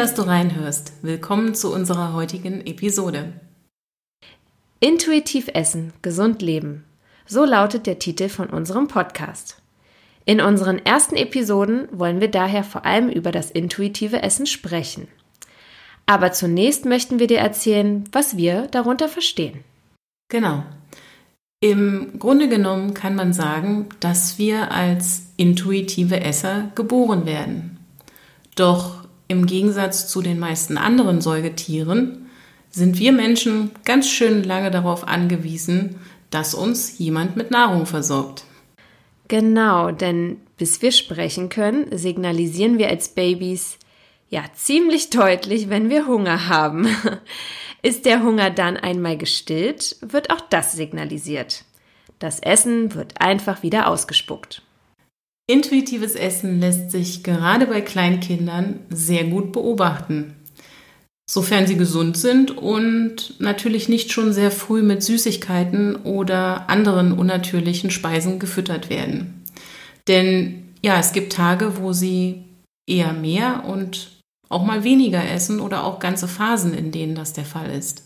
Dass du reinhörst. Willkommen zu unserer heutigen Episode. Intuitiv essen, gesund leben. So lautet der Titel von unserem Podcast. In unseren ersten Episoden wollen wir daher vor allem über das intuitive Essen sprechen. Aber zunächst möchten wir dir erzählen, was wir darunter verstehen. Genau. Im Grunde genommen kann man sagen, dass wir als intuitive Esser geboren werden. Doch im Gegensatz zu den meisten anderen Säugetieren sind wir Menschen ganz schön lange darauf angewiesen, dass uns jemand mit Nahrung versorgt. Genau, denn bis wir sprechen können, signalisieren wir als Babys ja ziemlich deutlich, wenn wir Hunger haben. Ist der Hunger dann einmal gestillt, wird auch das signalisiert. Das Essen wird einfach wieder ausgespuckt. Intuitives Essen lässt sich gerade bei Kleinkindern sehr gut beobachten. Sofern sie gesund sind und natürlich nicht schon sehr früh mit Süßigkeiten oder anderen unnatürlichen Speisen gefüttert werden. Denn ja, es gibt Tage, wo sie eher mehr und auch mal weniger essen oder auch ganze Phasen, in denen das der Fall ist.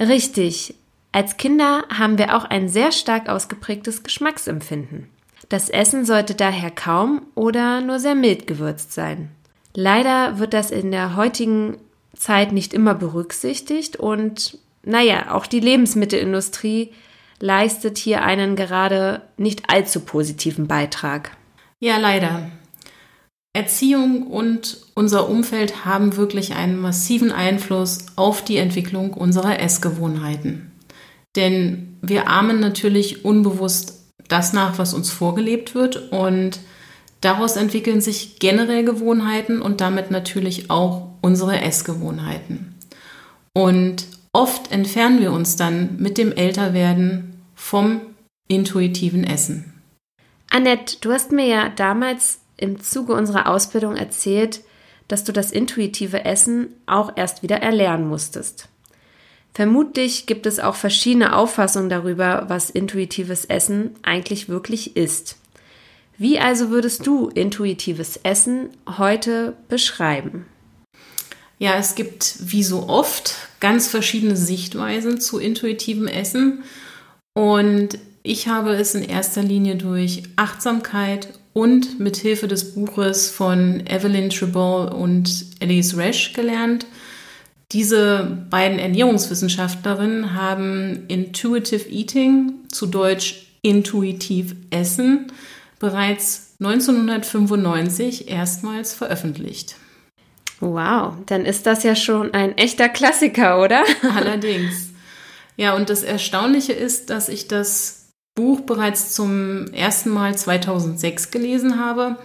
Richtig. Als Kinder haben wir auch ein sehr stark ausgeprägtes Geschmacksempfinden. Das Essen sollte daher kaum oder nur sehr mild gewürzt sein. Leider wird das in der heutigen Zeit nicht immer berücksichtigt und naja, auch die Lebensmittelindustrie leistet hier einen gerade nicht allzu positiven Beitrag. Ja, leider. Erziehung und unser Umfeld haben wirklich einen massiven Einfluss auf die Entwicklung unserer Essgewohnheiten. Denn wir ahmen natürlich unbewusst das nach, was uns vorgelebt wird. Und daraus entwickeln sich generell Gewohnheiten und damit natürlich auch unsere Essgewohnheiten. Und oft entfernen wir uns dann mit dem Älterwerden vom intuitiven Essen. Annette, du hast mir ja damals im Zuge unserer Ausbildung erzählt, dass du das intuitive Essen auch erst wieder erlernen musstest. Vermutlich gibt es auch verschiedene Auffassungen darüber, was intuitives Essen eigentlich wirklich ist. Wie also würdest du intuitives Essen heute beschreiben? Ja, es gibt wie so oft ganz verschiedene Sichtweisen zu intuitivem Essen und ich habe es in erster Linie durch Achtsamkeit und mit Hilfe des Buches von Evelyn Treball und Elise Resch gelernt. Diese beiden Ernährungswissenschaftlerinnen haben Intuitive Eating, zu Deutsch intuitiv Essen, bereits 1995 erstmals veröffentlicht. Wow, dann ist das ja schon ein echter Klassiker, oder? Allerdings. Ja, und das Erstaunliche ist, dass ich das Buch bereits zum ersten Mal 2006 gelesen habe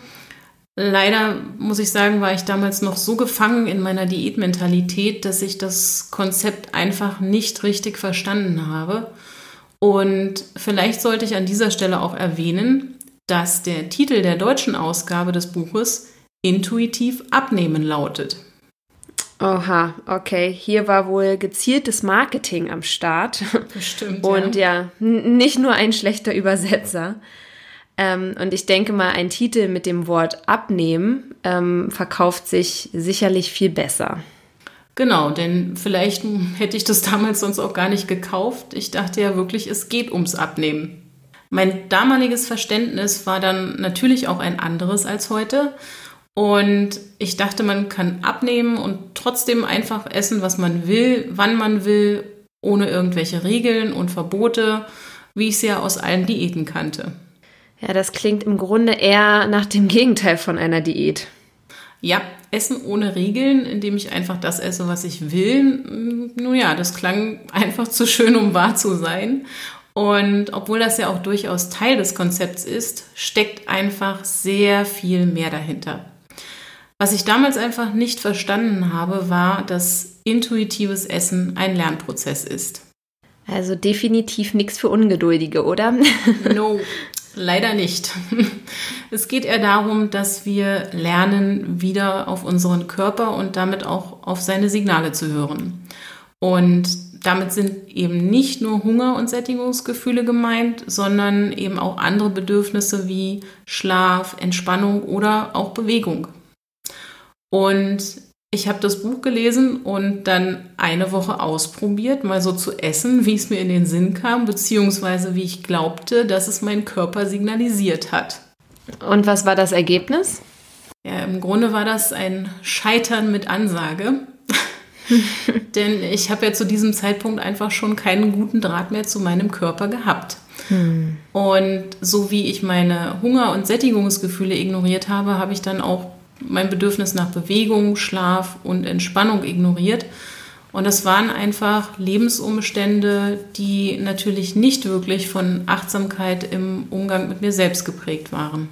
Leider muss ich sagen, war ich damals noch so gefangen in meiner Diätmentalität, dass ich das Konzept einfach nicht richtig verstanden habe. Und vielleicht sollte ich an dieser Stelle auch erwähnen, dass der Titel der deutschen Ausgabe des Buches Intuitiv abnehmen lautet. Oha, okay. Hier war wohl gezieltes Marketing am Start. Bestimmt. Und ja, ja nicht nur ein schlechter Übersetzer. Ähm, und ich denke mal, ein Titel mit dem Wort abnehmen ähm, verkauft sich sicherlich viel besser. Genau, denn vielleicht hätte ich das damals sonst auch gar nicht gekauft. Ich dachte ja wirklich, es geht ums Abnehmen. Mein damaliges Verständnis war dann natürlich auch ein anderes als heute. Und ich dachte, man kann abnehmen und trotzdem einfach essen, was man will, wann man will, ohne irgendwelche Regeln und Verbote, wie ich es ja aus allen Diäten kannte. Ja, das klingt im Grunde eher nach dem Gegenteil von einer Diät. Ja, Essen ohne Regeln, indem ich einfach das esse, was ich will. Nun ja, das klang einfach zu schön, um wahr zu sein. Und obwohl das ja auch durchaus Teil des Konzepts ist, steckt einfach sehr viel mehr dahinter. Was ich damals einfach nicht verstanden habe, war, dass intuitives Essen ein Lernprozess ist. Also definitiv nichts für Ungeduldige, oder? No, leider nicht. Es geht eher darum, dass wir lernen, wieder auf unseren Körper und damit auch auf seine Signale zu hören. Und damit sind eben nicht nur Hunger und Sättigungsgefühle gemeint, sondern eben auch andere Bedürfnisse wie Schlaf, Entspannung oder auch Bewegung. Und ich habe das Buch gelesen und dann eine Woche ausprobiert, mal so zu essen, wie es mir in den Sinn kam, beziehungsweise wie ich glaubte, dass es mein Körper signalisiert hat. Und was war das Ergebnis? Ja, im Grunde war das ein Scheitern mit Ansage. Denn ich habe ja zu diesem Zeitpunkt einfach schon keinen guten Draht mehr zu meinem Körper gehabt. Hm. Und so wie ich meine Hunger- und Sättigungsgefühle ignoriert habe, habe ich dann auch mein Bedürfnis nach Bewegung, Schlaf und Entspannung ignoriert. Und das waren einfach Lebensumstände, die natürlich nicht wirklich von Achtsamkeit im Umgang mit mir selbst geprägt waren.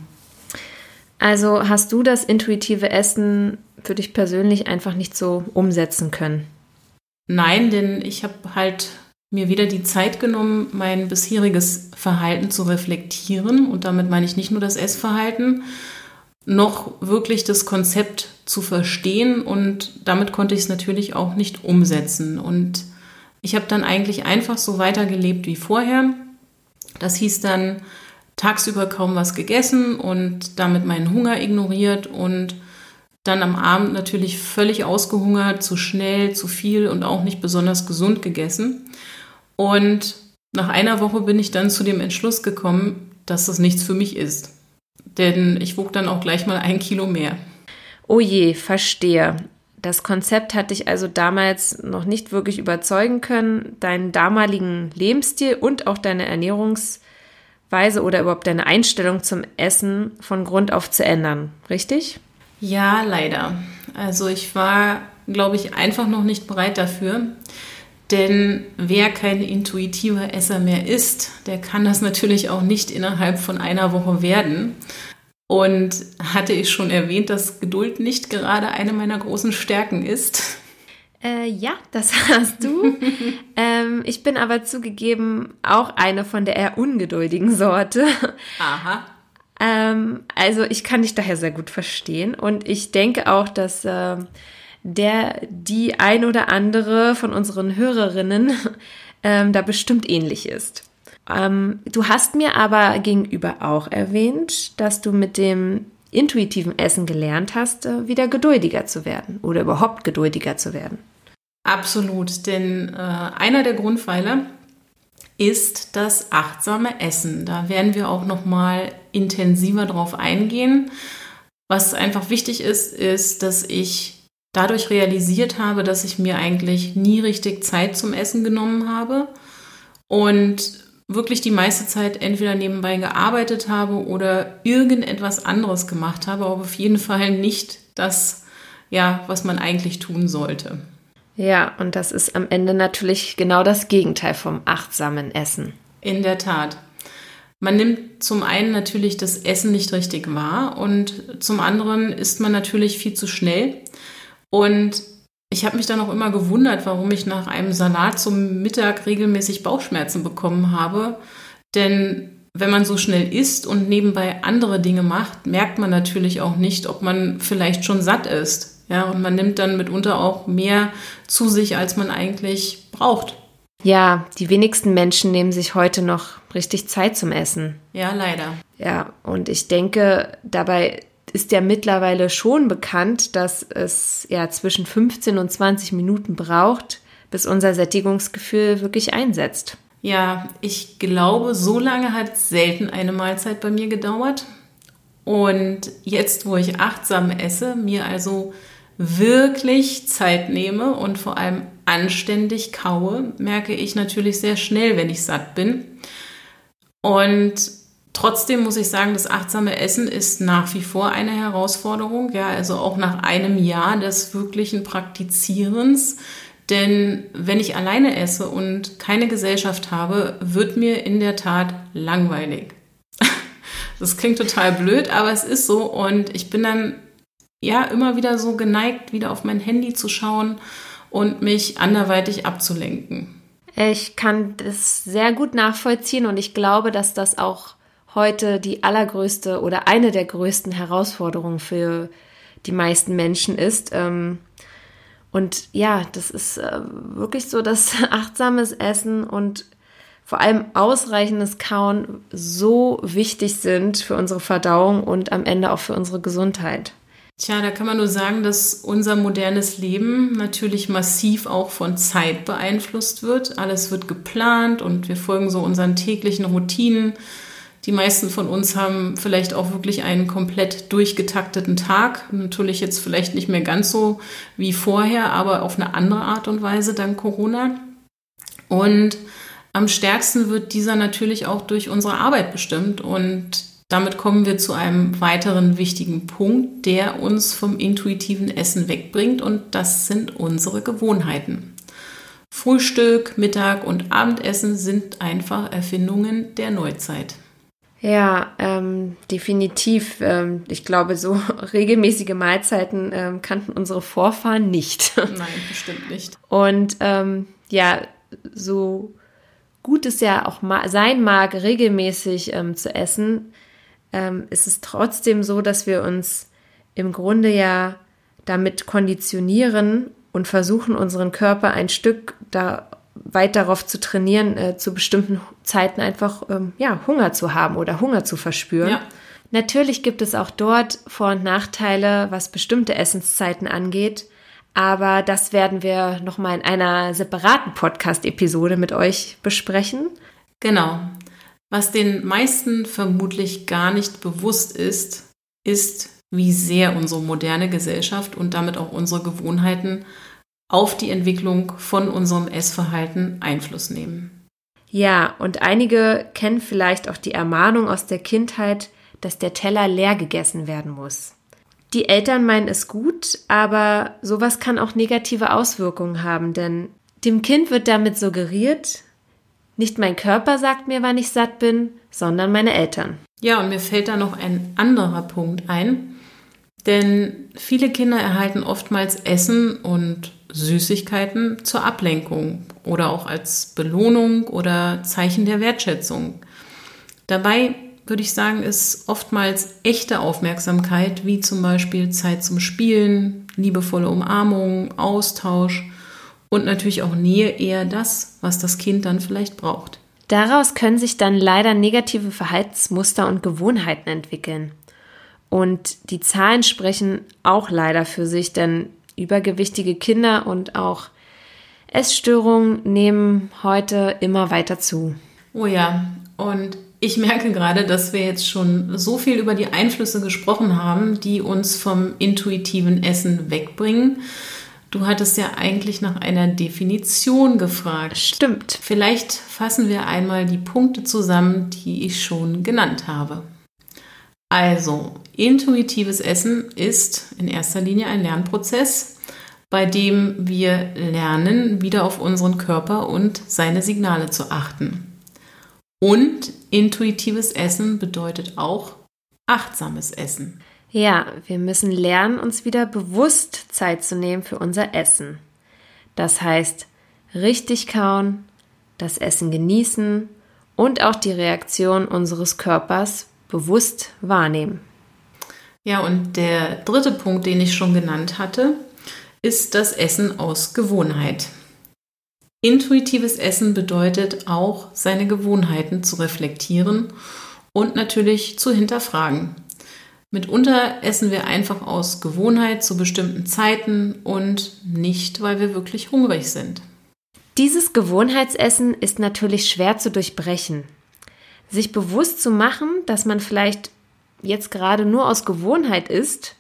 Also hast du das intuitive Essen für dich persönlich einfach nicht so umsetzen können? Nein, denn ich habe halt mir wieder die Zeit genommen, mein bisheriges Verhalten zu reflektieren. Und damit meine ich nicht nur das Essverhalten, noch wirklich das Konzept zu verstehen und damit konnte ich es natürlich auch nicht umsetzen. Und ich habe dann eigentlich einfach so weitergelebt wie vorher. Das hieß dann tagsüber kaum was gegessen und damit meinen Hunger ignoriert und dann am Abend natürlich völlig ausgehungert, zu schnell, zu viel und auch nicht besonders gesund gegessen. Und nach einer Woche bin ich dann zu dem Entschluss gekommen, dass das nichts für mich ist denn ich wog dann auch gleich mal ein Kilo mehr. Oh je, verstehe. Das Konzept hat dich also damals noch nicht wirklich überzeugen können, deinen damaligen Lebensstil und auch deine Ernährungsweise oder überhaupt deine Einstellung zum Essen von Grund auf zu ändern, richtig? Ja, leider. Also ich war, glaube ich, einfach noch nicht bereit dafür. Denn wer kein intuitiver Esser mehr ist, der kann das natürlich auch nicht innerhalb von einer Woche werden. Und hatte ich schon erwähnt, dass Geduld nicht gerade eine meiner großen Stärken ist? Äh, ja, das hast du. ähm, ich bin aber zugegeben auch eine von der eher ungeduldigen Sorte. Aha. Ähm, also ich kann dich daher sehr gut verstehen und ich denke auch, dass äh, der die ein oder andere von unseren Hörerinnen ähm, da bestimmt ähnlich ist. Ähm, du hast mir aber gegenüber auch erwähnt, dass du mit dem intuitiven Essen gelernt hast, äh, wieder geduldiger zu werden oder überhaupt geduldiger zu werden. Absolut, denn äh, einer der Grundpfeiler ist das achtsame Essen. Da werden wir auch noch mal intensiver drauf eingehen. Was einfach wichtig ist, ist, dass ich dadurch realisiert habe, dass ich mir eigentlich nie richtig Zeit zum Essen genommen habe und wirklich die meiste Zeit entweder nebenbei gearbeitet habe oder irgendetwas anderes gemacht habe, aber auf jeden Fall nicht das, ja, was man eigentlich tun sollte. Ja, und das ist am Ende natürlich genau das Gegenteil vom achtsamen Essen. In der Tat. Man nimmt zum einen natürlich das Essen nicht richtig wahr und zum anderen isst man natürlich viel zu schnell. Und ich habe mich dann auch immer gewundert, warum ich nach einem Salat zum Mittag regelmäßig Bauchschmerzen bekommen habe. Denn wenn man so schnell isst und nebenbei andere Dinge macht, merkt man natürlich auch nicht, ob man vielleicht schon satt ist. Ja, und man nimmt dann mitunter auch mehr zu sich, als man eigentlich braucht. Ja, die wenigsten Menschen nehmen sich heute noch richtig Zeit zum Essen. Ja, leider. Ja, und ich denke, dabei ist ja mittlerweile schon bekannt, dass es ja zwischen 15 und 20 Minuten braucht, bis unser Sättigungsgefühl wirklich einsetzt. Ja, ich glaube, so lange hat selten eine Mahlzeit bei mir gedauert. Und jetzt, wo ich achtsam esse, mir also wirklich Zeit nehme und vor allem anständig kaue, merke ich natürlich sehr schnell, wenn ich satt bin. Und Trotzdem muss ich sagen, das achtsame Essen ist nach wie vor eine Herausforderung. Ja, also auch nach einem Jahr des wirklichen Praktizierens. Denn wenn ich alleine esse und keine Gesellschaft habe, wird mir in der Tat langweilig. Das klingt total blöd, aber es ist so. Und ich bin dann ja immer wieder so geneigt, wieder auf mein Handy zu schauen und mich anderweitig abzulenken. Ich kann das sehr gut nachvollziehen und ich glaube, dass das auch heute die allergrößte oder eine der größten Herausforderungen für die meisten Menschen ist. Ähm, und ja, das ist äh, wirklich so, dass achtsames Essen und vor allem ausreichendes Kauen so wichtig sind für unsere Verdauung und am Ende auch für unsere Gesundheit. Tja, da kann man nur sagen, dass unser modernes Leben natürlich massiv auch von Zeit beeinflusst wird. Alles wird geplant und wir folgen so unseren täglichen Routinen. Die meisten von uns haben vielleicht auch wirklich einen komplett durchgetakteten Tag. Natürlich jetzt vielleicht nicht mehr ganz so wie vorher, aber auf eine andere Art und Weise dank Corona. Und am stärksten wird dieser natürlich auch durch unsere Arbeit bestimmt. Und damit kommen wir zu einem weiteren wichtigen Punkt, der uns vom intuitiven Essen wegbringt und das sind unsere Gewohnheiten. Frühstück, Mittag und Abendessen sind einfach Erfindungen der Neuzeit. Ja, ähm, definitiv. Ähm, ich glaube, so regelmäßige Mahlzeiten ähm, kannten unsere Vorfahren nicht. Nein, bestimmt nicht. Und ähm, ja, so gut es ja auch sein mag, regelmäßig ähm, zu essen, ähm, ist es trotzdem so, dass wir uns im Grunde ja damit konditionieren und versuchen, unseren Körper ein Stück da weit darauf zu trainieren, äh, zu bestimmten Zeiten einfach ähm, ja, Hunger zu haben oder Hunger zu verspüren. Ja. Natürlich gibt es auch dort Vor- und Nachteile, was bestimmte Essenszeiten angeht. Aber das werden wir nochmal in einer separaten Podcast-Episode mit euch besprechen. Genau. Was den meisten vermutlich gar nicht bewusst ist, ist, wie sehr unsere moderne Gesellschaft und damit auch unsere Gewohnheiten auf die Entwicklung von unserem Essverhalten Einfluss nehmen. Ja, und einige kennen vielleicht auch die Ermahnung aus der Kindheit, dass der Teller leer gegessen werden muss. Die Eltern meinen es gut, aber sowas kann auch negative Auswirkungen haben, denn dem Kind wird damit suggeriert, nicht mein Körper sagt mir, wann ich satt bin, sondern meine Eltern. Ja, und mir fällt da noch ein anderer Punkt ein. Denn viele Kinder erhalten oftmals Essen und Süßigkeiten zur Ablenkung oder auch als Belohnung oder Zeichen der Wertschätzung. Dabei würde ich sagen, ist oftmals echte Aufmerksamkeit, wie zum Beispiel Zeit zum Spielen, liebevolle Umarmung, Austausch und natürlich auch Nähe eher das, was das Kind dann vielleicht braucht. Daraus können sich dann leider negative Verhaltensmuster und Gewohnheiten entwickeln. Und die Zahlen sprechen auch leider für sich, denn übergewichtige Kinder und auch Essstörungen nehmen heute immer weiter zu. Oh ja, und ich merke gerade, dass wir jetzt schon so viel über die Einflüsse gesprochen haben, die uns vom intuitiven Essen wegbringen. Du hattest ja eigentlich nach einer Definition gefragt. Stimmt. Vielleicht fassen wir einmal die Punkte zusammen, die ich schon genannt habe. Also, intuitives Essen ist in erster Linie ein Lernprozess, bei dem wir lernen, wieder auf unseren Körper und seine Signale zu achten. Und intuitives Essen bedeutet auch achtsames Essen. Ja, wir müssen lernen, uns wieder bewusst Zeit zu nehmen für unser Essen. Das heißt, richtig kauen, das Essen genießen und auch die Reaktion unseres Körpers bewusst wahrnehmen. Ja, und der dritte Punkt, den ich schon genannt hatte, ist das Essen aus Gewohnheit. Intuitives Essen bedeutet auch, seine Gewohnheiten zu reflektieren und natürlich zu hinterfragen. Mitunter essen wir einfach aus Gewohnheit zu bestimmten Zeiten und nicht, weil wir wirklich hungrig sind. Dieses Gewohnheitsessen ist natürlich schwer zu durchbrechen. Sich bewusst zu machen, dass man vielleicht jetzt gerade nur aus Gewohnheit isst,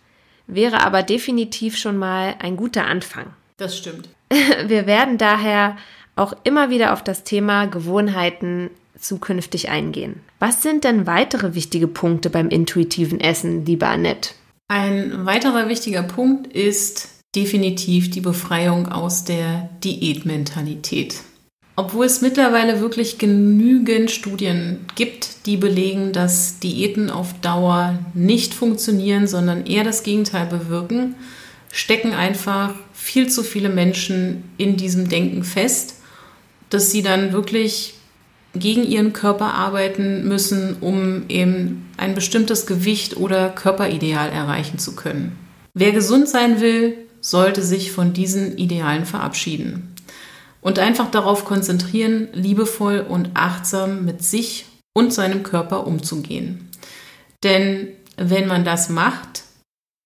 wäre aber definitiv schon mal ein guter Anfang. Das stimmt. Wir werden daher auch immer wieder auf das Thema Gewohnheiten zukünftig eingehen. Was sind denn weitere wichtige Punkte beim intuitiven Essen, liebe Annette? Ein weiterer wichtiger Punkt ist definitiv die Befreiung aus der Diätmentalität. Obwohl es mittlerweile wirklich genügend Studien gibt, die belegen, dass Diäten auf Dauer nicht funktionieren, sondern eher das Gegenteil bewirken, stecken einfach viel zu viele Menschen in diesem Denken fest, dass sie dann wirklich gegen ihren Körper arbeiten müssen, um eben ein bestimmtes Gewicht oder Körperideal erreichen zu können. Wer gesund sein will, sollte sich von diesen Idealen verabschieden und einfach darauf konzentrieren, liebevoll und achtsam mit sich und seinem Körper umzugehen. Denn wenn man das macht,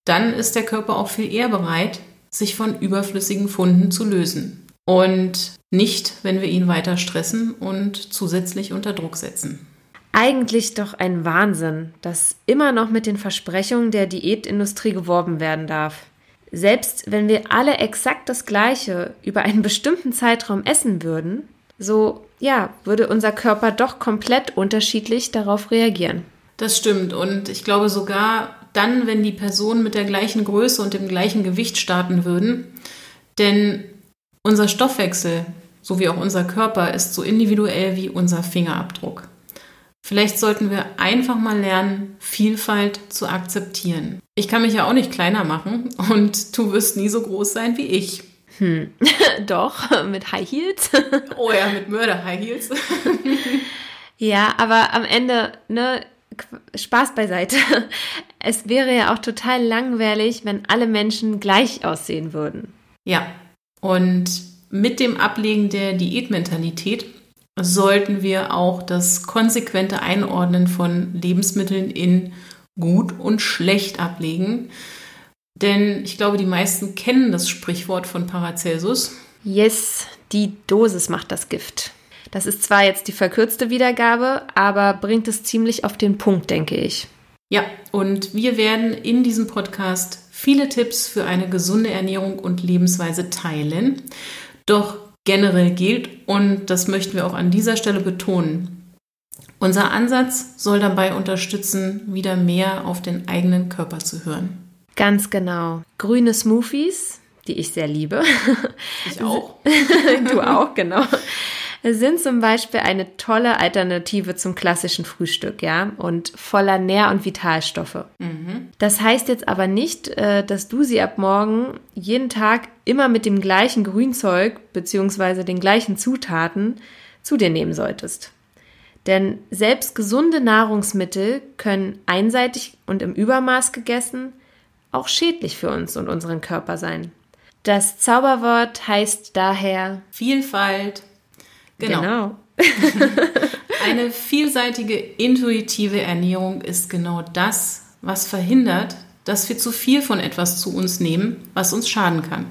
dann ist der Körper auch viel eher bereit, sich von überflüssigen Funden zu lösen. Und nicht, wenn wir ihn weiter stressen und zusätzlich unter Druck setzen. Eigentlich doch ein Wahnsinn, dass immer noch mit den Versprechungen der Diätindustrie geworben werden darf. Selbst wenn wir alle exakt das Gleiche über einen bestimmten Zeitraum essen würden, so ja, würde unser Körper doch komplett unterschiedlich darauf reagieren. Das stimmt und ich glaube sogar dann, wenn die Personen mit der gleichen Größe und dem gleichen Gewicht starten würden, denn unser Stoffwechsel sowie auch unser Körper ist so individuell wie unser Fingerabdruck. Vielleicht sollten wir einfach mal lernen, Vielfalt zu akzeptieren. Ich kann mich ja auch nicht kleiner machen und du wirst nie so groß sein wie ich. Hm. Doch, mit High Heels. oh ja, mit Mörder High Heels. ja, aber am Ende, ne, Spaß beiseite. Es wäre ja auch total langweilig, wenn alle Menschen gleich aussehen würden. Ja, und mit dem Ablegen der Diätmentalität sollten wir auch das konsequente Einordnen von Lebensmitteln in gut und schlecht ablegen. Denn ich glaube, die meisten kennen das Sprichwort von Paracelsus. Yes, die Dosis macht das Gift. Das ist zwar jetzt die verkürzte Wiedergabe, aber bringt es ziemlich auf den Punkt, denke ich. Ja, und wir werden in diesem Podcast viele Tipps für eine gesunde Ernährung und Lebensweise teilen. Doch generell gilt, und das möchten wir auch an dieser Stelle betonen, unser Ansatz soll dabei unterstützen, wieder mehr auf den eigenen Körper zu hören. Ganz genau. Grüne Smoothies, die ich sehr liebe. Ich auch. du auch, genau sind zum Beispiel eine tolle Alternative zum klassischen Frühstück, ja, und voller Nähr- und Vitalstoffe. Mhm. Das heißt jetzt aber nicht, äh, dass du sie ab morgen jeden Tag immer mit dem gleichen Grünzeug bzw. den gleichen Zutaten zu dir nehmen solltest. Denn selbst gesunde Nahrungsmittel können einseitig und im Übermaß gegessen auch schädlich für uns und unseren Körper sein. Das Zauberwort heißt daher Vielfalt. Genau. genau. Eine vielseitige intuitive Ernährung ist genau das, was verhindert, dass wir zu viel von etwas zu uns nehmen, was uns schaden kann.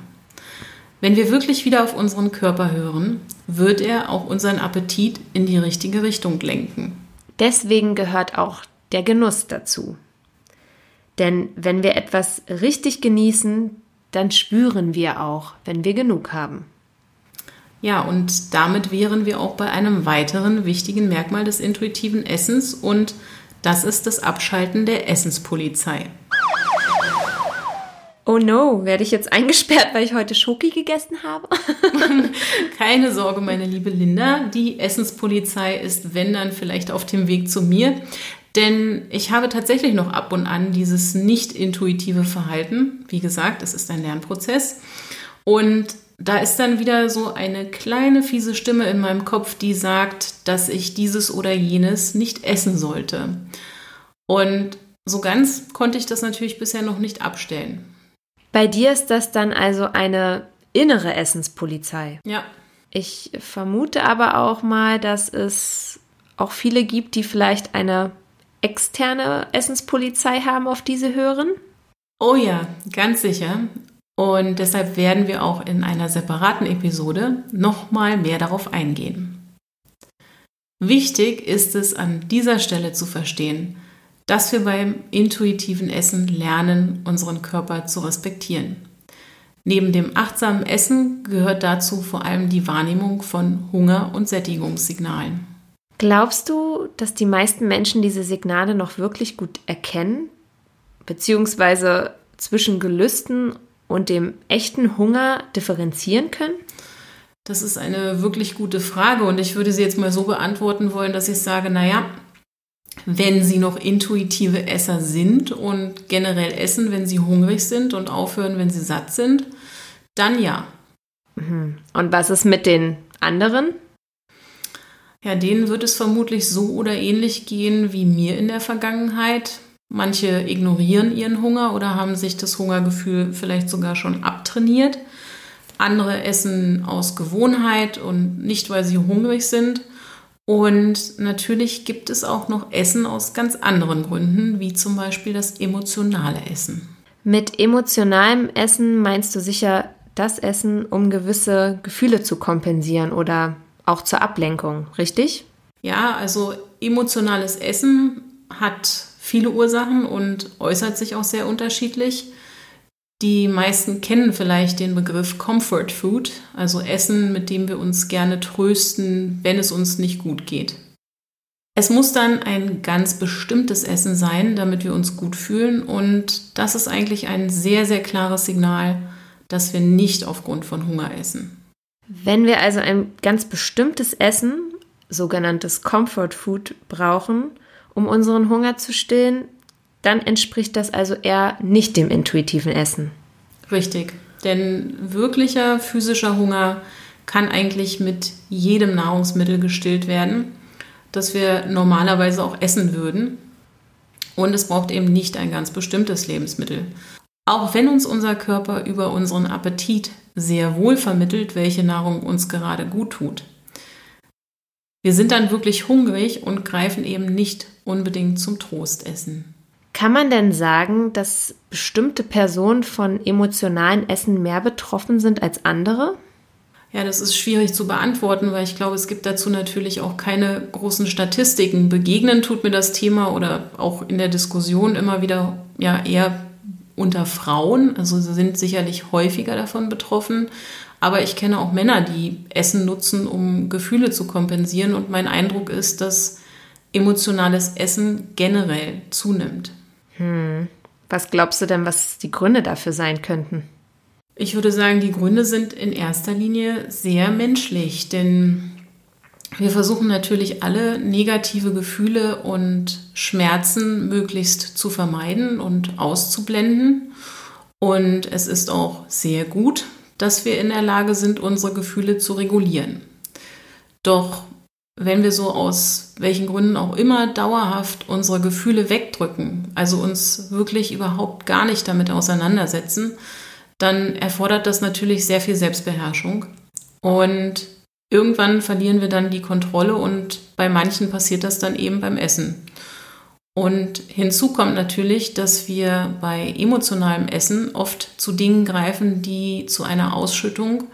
Wenn wir wirklich wieder auf unseren Körper hören, wird er auch unseren Appetit in die richtige Richtung lenken. Deswegen gehört auch der Genuss dazu. Denn wenn wir etwas richtig genießen, dann spüren wir auch, wenn wir genug haben. Ja, und damit wären wir auch bei einem weiteren wichtigen Merkmal des intuitiven Essens und das ist das Abschalten der Essenspolizei. Oh no, werde ich jetzt eingesperrt, weil ich heute Schoki gegessen habe? Keine Sorge, meine liebe Linda. Die Essenspolizei ist, wenn dann, vielleicht auf dem Weg zu mir. Denn ich habe tatsächlich noch ab und an dieses nicht intuitive Verhalten. Wie gesagt, es ist ein Lernprozess. Und da ist dann wieder so eine kleine fiese Stimme in meinem Kopf, die sagt, dass ich dieses oder jenes nicht essen sollte. Und so ganz konnte ich das natürlich bisher noch nicht abstellen. Bei dir ist das dann also eine innere Essenspolizei. Ja. Ich vermute aber auch mal, dass es auch viele gibt, die vielleicht eine externe Essenspolizei haben, auf diese hören. Oh ja, ganz sicher. Und deshalb werden wir auch in einer separaten Episode nochmal mehr darauf eingehen. Wichtig ist es an dieser Stelle zu verstehen, dass wir beim intuitiven Essen lernen, unseren Körper zu respektieren. Neben dem achtsamen Essen gehört dazu vor allem die Wahrnehmung von Hunger- und Sättigungssignalen. Glaubst du, dass die meisten Menschen diese Signale noch wirklich gut erkennen? Beziehungsweise zwischen Gelüsten und dem echten Hunger differenzieren können? Das ist eine wirklich gute Frage und ich würde sie jetzt mal so beantworten wollen, dass ich sage, naja, wenn sie noch intuitive Esser sind und generell essen, wenn sie hungrig sind und aufhören, wenn sie satt sind, dann ja. Mhm. Und was ist mit den anderen? Ja, denen wird es vermutlich so oder ähnlich gehen wie mir in der Vergangenheit. Manche ignorieren ihren Hunger oder haben sich das Hungergefühl vielleicht sogar schon abtrainiert. Andere essen aus Gewohnheit und nicht, weil sie hungrig sind. Und natürlich gibt es auch noch Essen aus ganz anderen Gründen, wie zum Beispiel das emotionale Essen. Mit emotionalem Essen meinst du sicher das Essen, um gewisse Gefühle zu kompensieren oder auch zur Ablenkung, richtig? Ja, also emotionales Essen hat viele Ursachen und äußert sich auch sehr unterschiedlich. Die meisten kennen vielleicht den Begriff Comfort Food, also Essen, mit dem wir uns gerne trösten, wenn es uns nicht gut geht. Es muss dann ein ganz bestimmtes Essen sein, damit wir uns gut fühlen und das ist eigentlich ein sehr, sehr klares Signal, dass wir nicht aufgrund von Hunger essen. Wenn wir also ein ganz bestimmtes Essen, sogenanntes Comfort Food, brauchen, um unseren Hunger zu stillen, dann entspricht das also eher nicht dem intuitiven Essen. Richtig, denn wirklicher physischer Hunger kann eigentlich mit jedem Nahrungsmittel gestillt werden, das wir normalerweise auch essen würden. Und es braucht eben nicht ein ganz bestimmtes Lebensmittel. Auch wenn uns unser Körper über unseren Appetit sehr wohl vermittelt, welche Nahrung uns gerade gut tut. Wir sind dann wirklich hungrig und greifen eben nicht unbedingt zum Trostessen. Kann man denn sagen, dass bestimmte Personen von emotionalen Essen mehr betroffen sind als andere? Ja, das ist schwierig zu beantworten, weil ich glaube, es gibt dazu natürlich auch keine großen Statistiken. Begegnen tut mir das Thema oder auch in der Diskussion immer wieder ja eher unter Frauen. Also sie sind sicherlich häufiger davon betroffen. Aber ich kenne auch Männer, die Essen nutzen, um Gefühle zu kompensieren. Und mein Eindruck ist, dass emotionales Essen generell zunimmt. Hm. Was glaubst du denn, was die Gründe dafür sein könnten? Ich würde sagen, die Gründe sind in erster Linie sehr menschlich, denn wir versuchen natürlich alle negative Gefühle und Schmerzen möglichst zu vermeiden und auszublenden. Und es ist auch sehr gut, dass wir in der Lage sind, unsere Gefühle zu regulieren. Doch wenn wir so aus welchen Gründen auch immer dauerhaft unsere Gefühle wegdrücken, also uns wirklich überhaupt gar nicht damit auseinandersetzen, dann erfordert das natürlich sehr viel Selbstbeherrschung. Und irgendwann verlieren wir dann die Kontrolle und bei manchen passiert das dann eben beim Essen. Und hinzu kommt natürlich, dass wir bei emotionalem Essen oft zu Dingen greifen, die zu einer Ausschüttung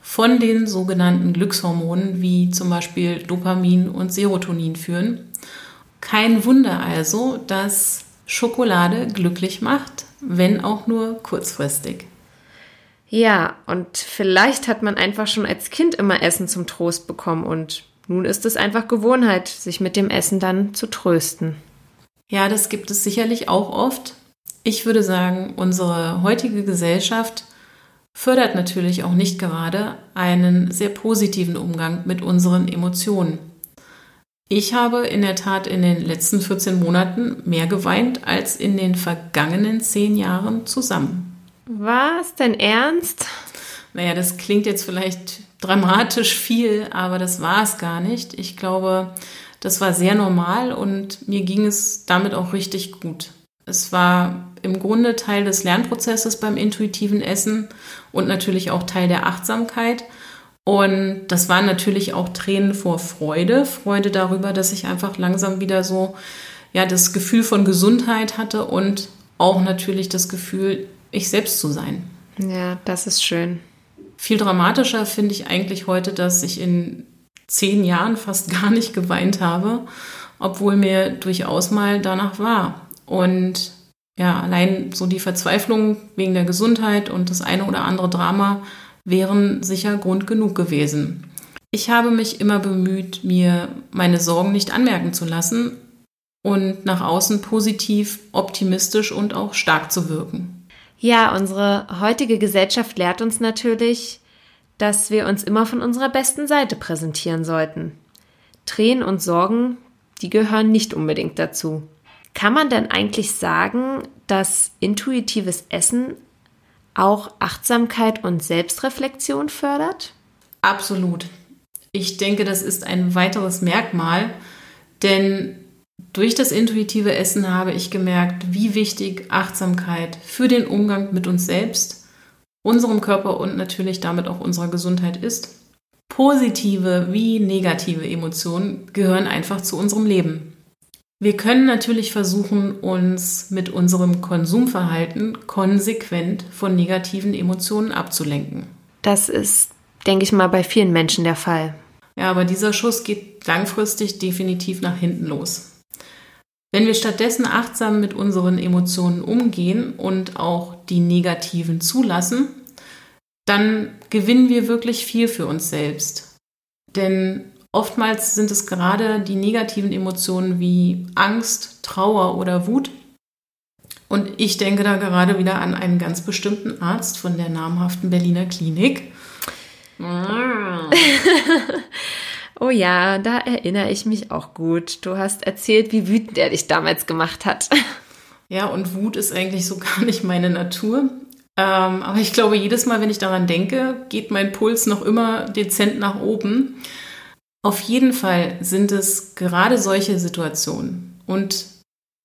von den sogenannten Glückshormonen wie zum Beispiel Dopamin und Serotonin führen. Kein Wunder also, dass Schokolade glücklich macht, wenn auch nur kurzfristig. Ja, und vielleicht hat man einfach schon als Kind immer Essen zum Trost bekommen und nun ist es einfach Gewohnheit, sich mit dem Essen dann zu trösten. Ja, das gibt es sicherlich auch oft. Ich würde sagen, unsere heutige Gesellschaft fördert natürlich auch nicht gerade einen sehr positiven Umgang mit unseren Emotionen. Ich habe in der Tat in den letzten 14 Monaten mehr geweint als in den vergangenen 10 Jahren zusammen. Was? Dein Ernst? Naja, das klingt jetzt vielleicht dramatisch viel, aber das war es gar nicht. Ich glaube, das war sehr normal und mir ging es damit auch richtig gut. Es war im Grunde Teil des Lernprozesses beim intuitiven Essen und natürlich auch Teil der Achtsamkeit. Und das waren natürlich auch Tränen vor Freude, Freude darüber, dass ich einfach langsam wieder so ja das Gefühl von Gesundheit hatte und auch natürlich das Gefühl, ich selbst zu sein. Ja, das ist schön. Viel dramatischer finde ich eigentlich heute, dass ich in zehn Jahren fast gar nicht geweint habe, obwohl mir durchaus mal danach war. Und ja, allein so die Verzweiflung wegen der Gesundheit und das eine oder andere Drama wären sicher Grund genug gewesen. Ich habe mich immer bemüht, mir meine Sorgen nicht anmerken zu lassen und nach außen positiv, optimistisch und auch stark zu wirken. Ja, unsere heutige Gesellschaft lehrt uns natürlich, dass wir uns immer von unserer besten Seite präsentieren sollten. Tränen und Sorgen, die gehören nicht unbedingt dazu. Kann man denn eigentlich sagen, dass intuitives Essen auch Achtsamkeit und Selbstreflexion fördert? Absolut. Ich denke, das ist ein weiteres Merkmal, denn durch das intuitive Essen habe ich gemerkt, wie wichtig Achtsamkeit für den Umgang mit uns selbst, unserem Körper und natürlich damit auch unserer Gesundheit ist. Positive wie negative Emotionen gehören einfach zu unserem Leben. Wir können natürlich versuchen, uns mit unserem Konsumverhalten konsequent von negativen Emotionen abzulenken. Das ist, denke ich mal, bei vielen Menschen der Fall. Ja, aber dieser Schuss geht langfristig definitiv nach hinten los. Wenn wir stattdessen achtsam mit unseren Emotionen umgehen und auch die negativen zulassen, dann gewinnen wir wirklich viel für uns selbst. Denn oftmals sind es gerade die negativen Emotionen wie Angst, Trauer oder Wut. Und ich denke da gerade wieder an einen ganz bestimmten Arzt von der namhaften Berliner Klinik. Oh ja, da erinnere ich mich auch gut. Du hast erzählt, wie wütend er dich damals gemacht hat. Ja, und Wut ist eigentlich so gar nicht meine Natur. Ähm, aber ich glaube, jedes Mal, wenn ich daran denke, geht mein Puls noch immer dezent nach oben. Auf jeden Fall sind es gerade solche Situationen und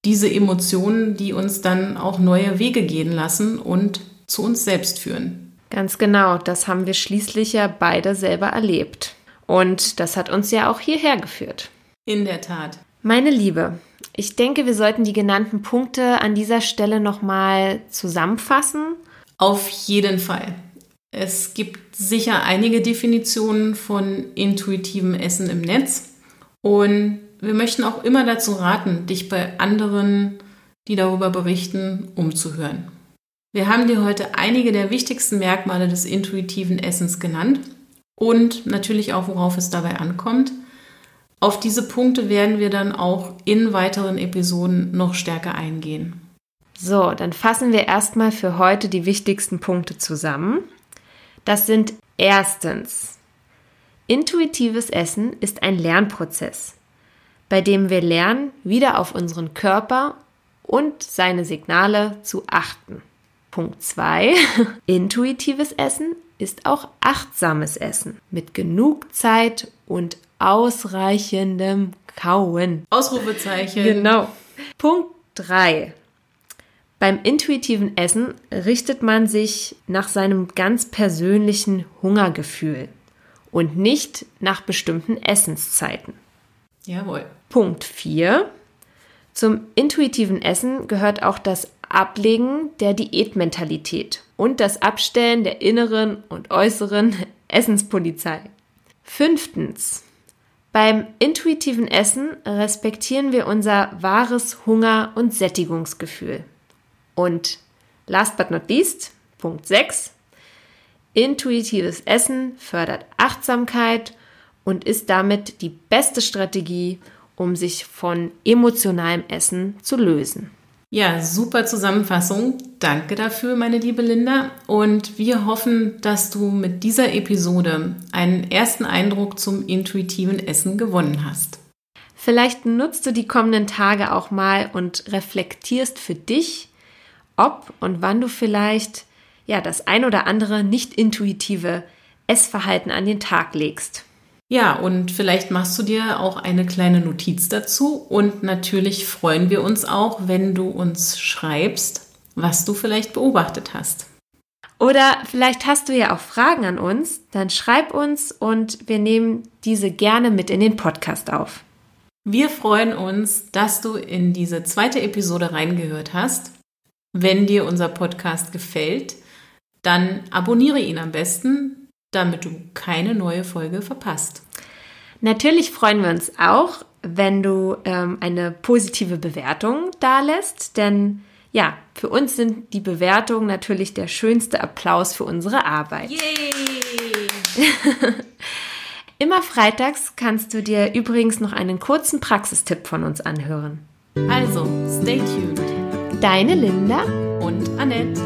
diese Emotionen, die uns dann auch neue Wege gehen lassen und zu uns selbst führen. Ganz genau, das haben wir schließlich ja beide selber erlebt. Und das hat uns ja auch hierher geführt. In der Tat. Meine Liebe, ich denke, wir sollten die genannten Punkte an dieser Stelle nochmal zusammenfassen. Auf jeden Fall. Es gibt sicher einige Definitionen von intuitivem Essen im Netz. Und wir möchten auch immer dazu raten, dich bei anderen, die darüber berichten, umzuhören. Wir haben dir heute einige der wichtigsten Merkmale des intuitiven Essens genannt und natürlich auch, worauf es dabei ankommt. Auf diese Punkte werden wir dann auch in weiteren Episoden noch stärker eingehen. So, dann fassen wir erstmal für heute die wichtigsten Punkte zusammen. Das sind erstens, intuitives Essen ist ein Lernprozess, bei dem wir lernen, wieder auf unseren Körper und seine Signale zu achten. Punkt 2. Intuitives Essen ist auch achtsames Essen mit genug Zeit und ausreichendem Kauen. Ausrufezeichen. Genau. Punkt 3. Beim intuitiven Essen richtet man sich nach seinem ganz persönlichen Hungergefühl und nicht nach bestimmten Essenszeiten. Jawohl. Punkt 4. Zum intuitiven Essen gehört auch das Ablegen der Diätmentalität und das Abstellen der inneren und äußeren Essenspolizei. Fünftens. Beim intuitiven Essen respektieren wir unser wahres Hunger- und Sättigungsgefühl. Und last but not least, Punkt 6. Intuitives Essen fördert Achtsamkeit und ist damit die beste Strategie, um sich von emotionalem Essen zu lösen. Ja, super Zusammenfassung. Danke dafür, meine liebe Linda. Und wir hoffen, dass du mit dieser Episode einen ersten Eindruck zum intuitiven Essen gewonnen hast. Vielleicht nutzt du die kommenden Tage auch mal und reflektierst für dich, ob und wann du vielleicht ja das ein oder andere nicht intuitive Essverhalten an den Tag legst. Ja, und vielleicht machst du dir auch eine kleine Notiz dazu. Und natürlich freuen wir uns auch, wenn du uns schreibst, was du vielleicht beobachtet hast. Oder vielleicht hast du ja auch Fragen an uns, dann schreib uns und wir nehmen diese gerne mit in den Podcast auf. Wir freuen uns, dass du in diese zweite Episode reingehört hast. Wenn dir unser Podcast gefällt, dann abonniere ihn am besten, damit du keine neue Folge verpasst. Natürlich freuen wir uns auch, wenn du ähm, eine positive Bewertung dalässt, denn ja, für uns sind die Bewertungen natürlich der schönste Applaus für unsere Arbeit. Yay! Immer freitags kannst du dir übrigens noch einen kurzen Praxistipp von uns anhören. Also, stay tuned. Deine Linda und Annette.